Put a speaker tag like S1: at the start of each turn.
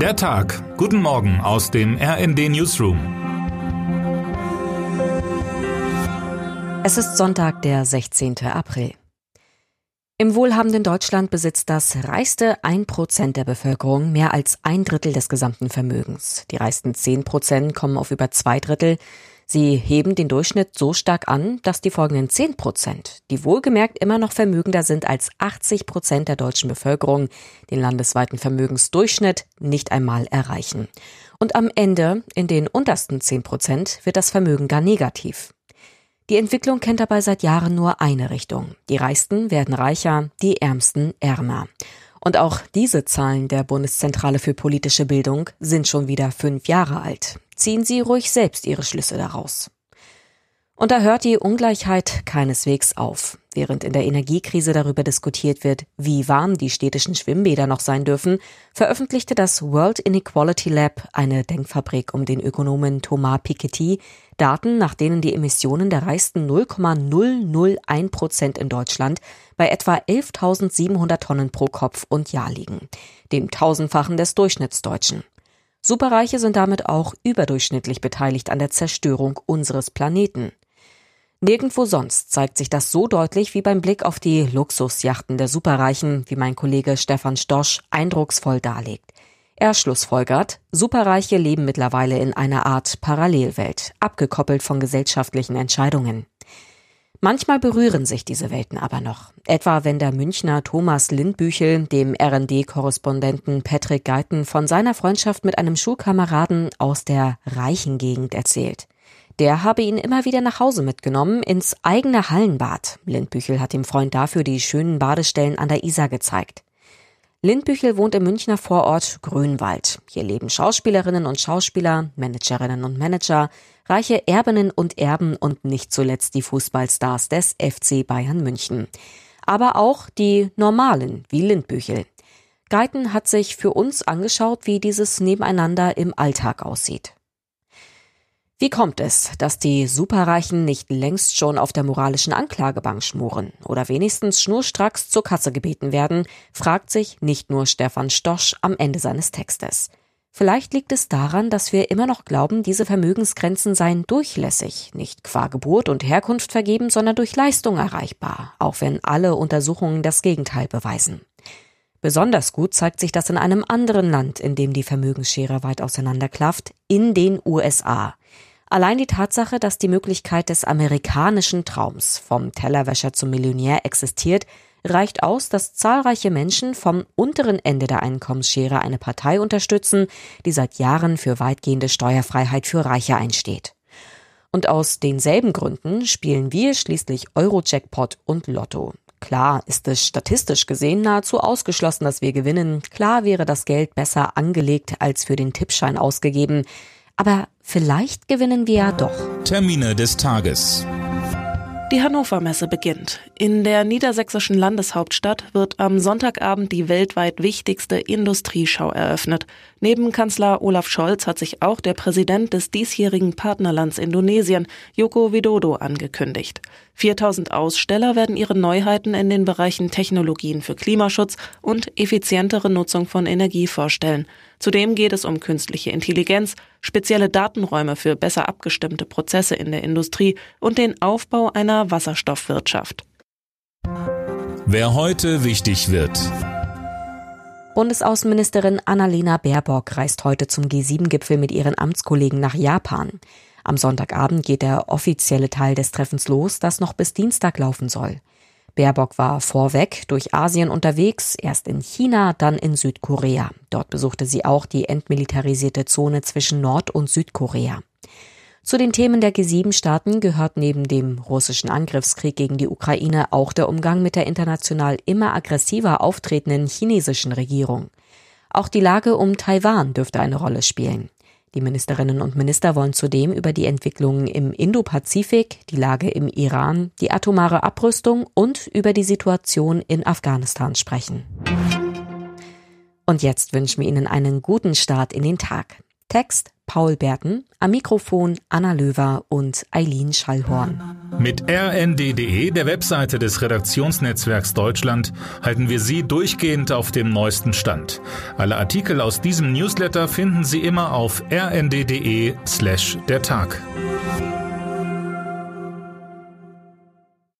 S1: Der Tag. Guten Morgen aus dem RND Newsroom.
S2: Es ist Sonntag, der 16. April. Im wohlhabenden Deutschland besitzt das reichste 1% der Bevölkerung mehr als ein Drittel des gesamten Vermögens. Die reichsten 10% kommen auf über zwei Drittel. Sie heben den Durchschnitt so stark an, dass die folgenden 10 Prozent, die wohlgemerkt immer noch vermögender sind als 80 Prozent der deutschen Bevölkerung, den landesweiten Vermögensdurchschnitt nicht einmal erreichen. Und am Ende, in den untersten 10 Prozent, wird das Vermögen gar negativ. Die Entwicklung kennt dabei seit Jahren nur eine Richtung. Die Reichsten werden reicher, die Ärmsten ärmer. Und auch diese Zahlen der Bundeszentrale für politische Bildung sind schon wieder fünf Jahre alt. Ziehen Sie ruhig selbst Ihre Schlüsse daraus. Und da hört die Ungleichheit keineswegs auf. Während in der Energiekrise darüber diskutiert wird, wie warm die städtischen Schwimmbäder noch sein dürfen, veröffentlichte das World Inequality Lab, eine Denkfabrik um den Ökonomen Thomas Piketty, Daten, nach denen die Emissionen der reichsten 0,001 Prozent in Deutschland bei etwa 11.700 Tonnen pro Kopf und Jahr liegen, dem Tausendfachen des Durchschnittsdeutschen. Superreiche sind damit auch überdurchschnittlich beteiligt an der Zerstörung unseres Planeten. Nirgendwo sonst zeigt sich das so deutlich wie beim Blick auf die Luxusjachten der Superreichen, wie mein Kollege Stefan Stosch eindrucksvoll darlegt. Er schlussfolgert, Superreiche leben mittlerweile in einer Art Parallelwelt, abgekoppelt von gesellschaftlichen Entscheidungen. Manchmal berühren sich diese Welten aber noch. Etwa wenn der Münchner Thomas Lindbüchel dem RD-Korrespondenten Patrick Geiten von seiner Freundschaft mit einem Schulkameraden aus der reichen Gegend erzählt. Der habe ihn immer wieder nach Hause mitgenommen ins eigene Hallenbad. Lindbüchel hat dem Freund dafür die schönen Badestellen an der Isar gezeigt. Lindbüchel wohnt im Münchner Vorort Grünwald. Hier leben Schauspielerinnen und Schauspieler, Managerinnen und Manager, reiche Erbinnen und Erben und nicht zuletzt die Fußballstars des FC Bayern München. Aber auch die normalen wie Lindbüchel. Geiten hat sich für uns angeschaut, wie dieses Nebeneinander im Alltag aussieht. Wie kommt es, dass die Superreichen nicht längst schon auf der moralischen Anklagebank schmoren oder wenigstens schnurstracks zur Kasse gebeten werden, fragt sich nicht nur Stefan Stosch am Ende seines Textes. Vielleicht liegt es daran, dass wir immer noch glauben, diese Vermögensgrenzen seien durchlässig, nicht qua Geburt und Herkunft vergeben, sondern durch Leistung erreichbar, auch wenn alle Untersuchungen das Gegenteil beweisen. Besonders gut zeigt sich das in einem anderen Land, in dem die Vermögensschere weit auseinanderklafft, in den USA. Allein die Tatsache, dass die Möglichkeit des amerikanischen Traums vom Tellerwäscher zum Millionär existiert, reicht aus, dass zahlreiche Menschen vom unteren Ende der Einkommensschere eine Partei unterstützen, die seit Jahren für weitgehende Steuerfreiheit für Reiche einsteht. Und aus denselben Gründen spielen wir schließlich Euro-Jackpot und Lotto. Klar ist es statistisch gesehen nahezu ausgeschlossen, dass wir gewinnen. Klar wäre das Geld besser angelegt als für den Tippschein ausgegeben. Aber vielleicht gewinnen wir ja doch.
S1: Termine des Tages.
S3: Die Hannover Messe beginnt. In der niedersächsischen Landeshauptstadt wird am Sonntagabend die weltweit wichtigste Industrieschau eröffnet. Neben Kanzler Olaf Scholz hat sich auch der Präsident des diesjährigen Partnerlands Indonesien, Joko Widodo, angekündigt. 4000 Aussteller werden ihre Neuheiten in den Bereichen Technologien für Klimaschutz und effizientere Nutzung von Energie vorstellen. Zudem geht es um künstliche Intelligenz, spezielle Datenräume für besser abgestimmte Prozesse in der Industrie und den Aufbau einer Wasserstoffwirtschaft.
S1: Wer heute wichtig wird.
S2: Bundesaußenministerin Annalena Baerbock reist heute zum G7-Gipfel mit ihren Amtskollegen nach Japan. Am Sonntagabend geht der offizielle Teil des Treffens los, das noch bis Dienstag laufen soll. Baerbock war vorweg durch Asien unterwegs, erst in China, dann in Südkorea. Dort besuchte sie auch die entmilitarisierte Zone zwischen Nord- und Südkorea. Zu den Themen der G7-Staaten gehört neben dem russischen Angriffskrieg gegen die Ukraine auch der Umgang mit der international immer aggressiver auftretenden chinesischen Regierung. Auch die Lage um Taiwan dürfte eine Rolle spielen. Die Ministerinnen und Minister wollen zudem über die Entwicklungen im Indopazifik, die Lage im Iran, die atomare Abrüstung und über die Situation in Afghanistan sprechen. Und jetzt wünschen wir Ihnen einen guten Start in den Tag. Text Paul Berten, Am Mikrofon Anna Löwer und Eileen Schallhorn.
S1: Mit rnd.de, der Webseite des Redaktionsnetzwerks Deutschland, halten wir Sie durchgehend auf dem neuesten Stand. Alle Artikel aus diesem Newsletter finden Sie immer auf rnd.de slash der Tag.